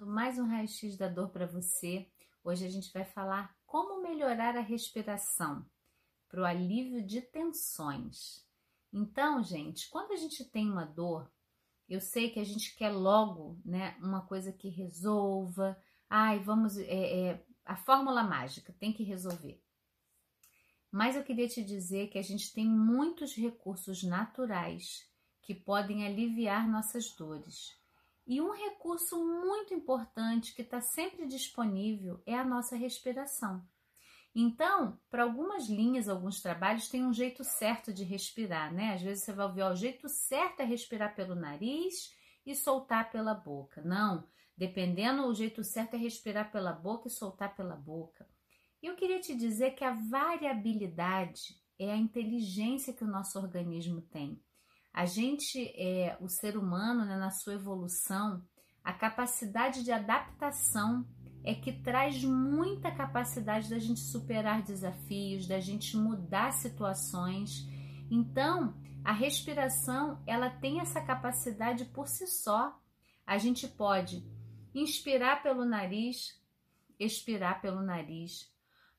Mais um raio-x da dor para você. Hoje a gente vai falar como melhorar a respiração para o alívio de tensões. Então, gente, quando a gente tem uma dor, eu sei que a gente quer logo, né, uma coisa que resolva. Ai, vamos, é, é, a fórmula mágica tem que resolver. Mas eu queria te dizer que a gente tem muitos recursos naturais que podem aliviar nossas dores. E um recurso muito importante que está sempre disponível é a nossa respiração. Então, para algumas linhas, alguns trabalhos, tem um jeito certo de respirar, né? Às vezes você vai ouvir, ó, o jeito certo é respirar pelo nariz e soltar pela boca. Não, dependendo, o jeito certo é respirar pela boca e soltar pela boca. E eu queria te dizer que a variabilidade é a inteligência que o nosso organismo tem. A gente, é, o ser humano, né, na sua evolução, a capacidade de adaptação é que traz muita capacidade da gente superar desafios, da gente mudar situações. Então, a respiração, ela tem essa capacidade por si só. A gente pode inspirar pelo nariz, expirar pelo nariz,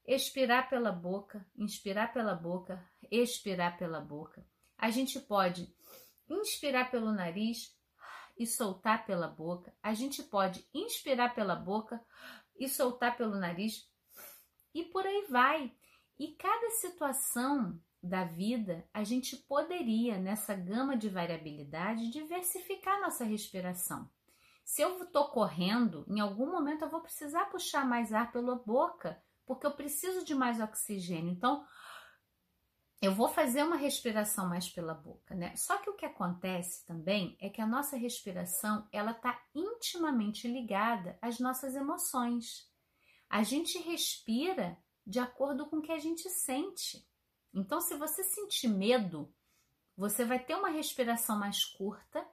expirar pela boca, inspirar pela boca, expirar pela boca. A gente pode inspirar pelo nariz e soltar pela boca. A gente pode inspirar pela boca e soltar pelo nariz e por aí vai. E cada situação da vida, a gente poderia, nessa gama de variabilidade, diversificar nossa respiração. Se eu estou correndo, em algum momento eu vou precisar puxar mais ar pela boca, porque eu preciso de mais oxigênio. Então, eu vou fazer uma respiração mais pela boca, né? Só que o que acontece também é que a nossa respiração ela está intimamente ligada às nossas emoções. A gente respira de acordo com o que a gente sente. Então, se você sentir medo, você vai ter uma respiração mais curta,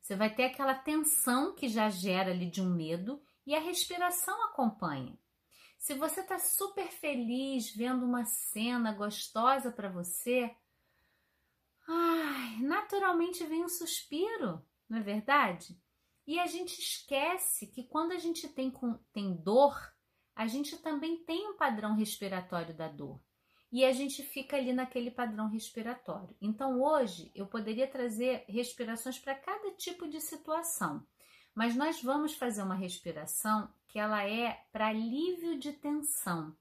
você vai ter aquela tensão que já gera ali de um medo e a respiração acompanha. Se você está super feliz vendo uma cena gostosa para você, ai, naturalmente vem um suspiro, não é verdade? E a gente esquece que quando a gente tem, tem dor, a gente também tem um padrão respiratório da dor. E a gente fica ali naquele padrão respiratório. Então hoje eu poderia trazer respirações para cada tipo de situação. Mas nós vamos fazer uma respiração que ela é para alívio de tensão.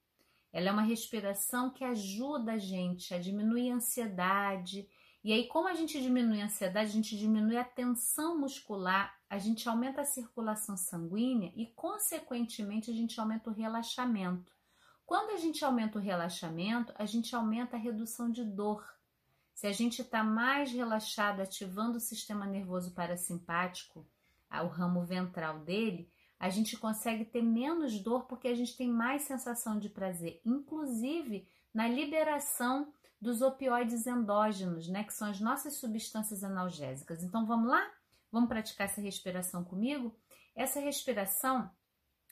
Ela é uma respiração que ajuda a gente a diminuir a ansiedade. E aí, como a gente diminui a ansiedade, a gente diminui a tensão muscular, a gente aumenta a circulação sanguínea e, consequentemente, a gente aumenta o relaxamento. Quando a gente aumenta o relaxamento, a gente aumenta a redução de dor. Se a gente está mais relaxado, ativando o sistema nervoso parasimpático, o ramo ventral dele, a gente consegue ter menos dor porque a gente tem mais sensação de prazer, inclusive na liberação dos opioides endógenos, né, que são as nossas substâncias analgésicas. Então vamos lá? Vamos praticar essa respiração comigo? Essa respiração,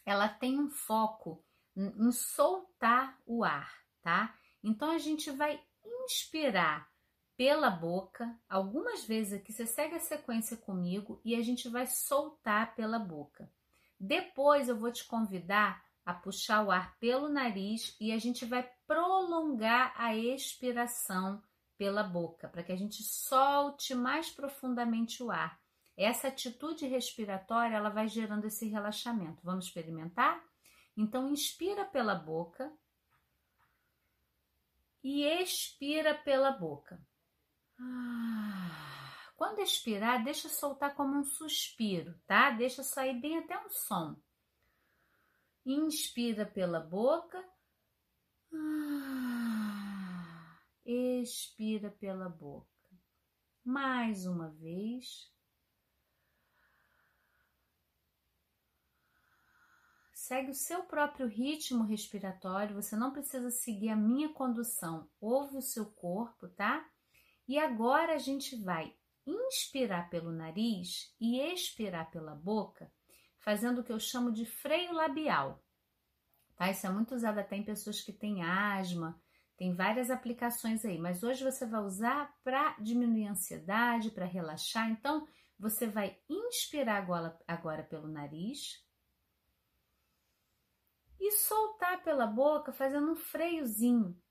ela tem um foco em soltar o ar, tá? Então a gente vai inspirar pela boca. Algumas vezes aqui você segue a sequência comigo e a gente vai soltar pela boca. Depois eu vou te convidar a puxar o ar pelo nariz e a gente vai prolongar a expiração pela boca, para que a gente solte mais profundamente o ar. Essa atitude respiratória, ela vai gerando esse relaxamento. Vamos experimentar? Então inspira pela boca e expira pela boca. Ah, quando expirar, deixa soltar como um suspiro, tá? Deixa sair bem até um som. Inspira pela boca. Ah, expira pela boca. Mais uma vez. Segue o seu próprio ritmo respiratório, você não precisa seguir a minha condução. Ouve o seu corpo, tá? E agora a gente vai inspirar pelo nariz e expirar pela boca, fazendo o que eu chamo de freio labial. Tá? Isso é muito usado até em pessoas que têm asma, tem várias aplicações aí, mas hoje você vai usar para diminuir a ansiedade, para relaxar. Então, Você vai inspirar agora, agora pelo nariz e soltar pela boca, fazendo um freiozinho.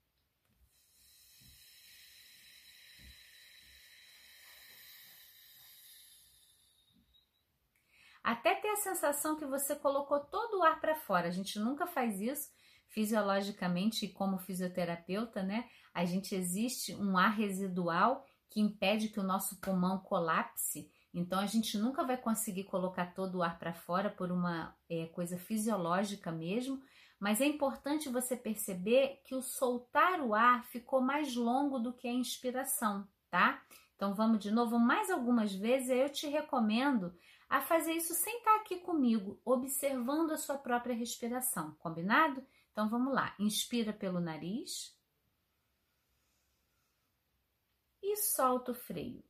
Até ter a sensação que você colocou todo o ar para fora. A gente nunca faz isso fisiologicamente, como fisioterapeuta, né? A gente existe um ar residual que impede que o nosso pulmão colapse. Então a gente nunca vai conseguir colocar todo o ar para fora por uma é, coisa fisiológica mesmo, mas é importante você perceber que o soltar o ar ficou mais longo do que a inspiração, tá? Então vamos de novo mais algumas vezes. Eu te recomendo a fazer isso sem estar aqui comigo, observando a sua própria respiração, combinado? Então vamos lá. Inspira pelo nariz e solta o freio.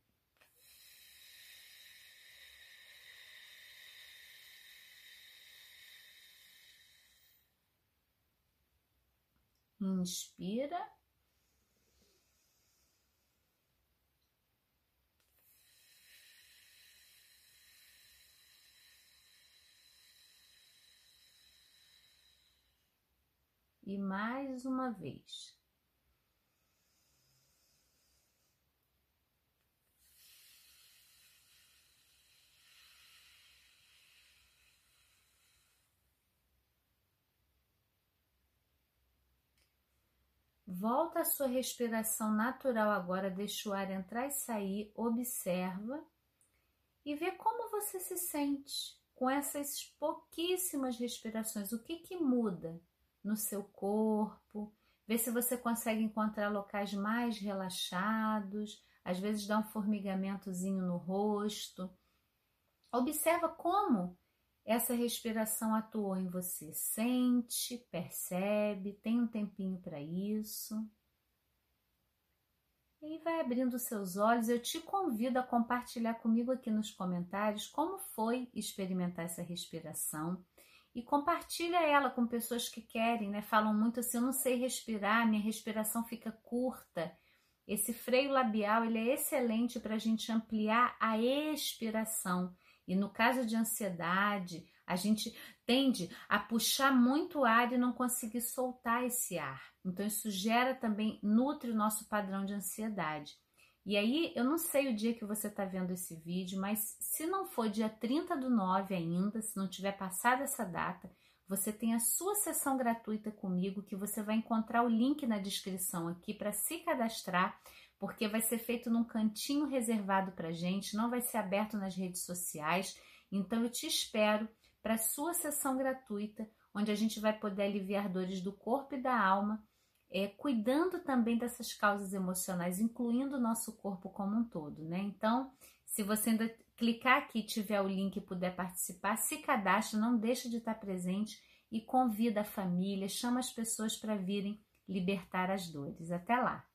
Inspira. E mais uma vez. Volta a sua respiração natural agora, deixa o ar entrar e sair, observa e vê como você se sente com essas pouquíssimas respirações. O que que muda no seu corpo? Vê se você consegue encontrar locais mais relaxados, às vezes dá um formigamentozinho no rosto. Observa como essa respiração atuou em você. Sente, percebe, tem um tempinho para isso. E vai abrindo seus olhos. Eu te convido a compartilhar comigo aqui nos comentários como foi experimentar essa respiração. E compartilha ela com pessoas que querem, né? Falam muito assim, eu não sei respirar, minha respiração fica curta. Esse freio labial ele é excelente para a gente ampliar a expiração e no caso de ansiedade, a gente tende a puxar muito ar e não conseguir soltar esse ar. Então, isso gera também, nutre o nosso padrão de ansiedade. E aí, eu não sei o dia que você está vendo esse vídeo, mas se não for dia 30 do 9 ainda, se não tiver passado essa data, você tem a sua sessão gratuita comigo, que você vai encontrar o link na descrição aqui para se cadastrar porque vai ser feito num cantinho reservado para gente, não vai ser aberto nas redes sociais. Então eu te espero para a sua sessão gratuita, onde a gente vai poder aliviar dores do corpo e da alma, é, cuidando também dessas causas emocionais, incluindo o nosso corpo como um todo, né? Então, se você ainda clicar aqui tiver o link e puder participar, se cadastre, não deixe de estar presente e convida a família, chama as pessoas para virem libertar as dores. Até lá!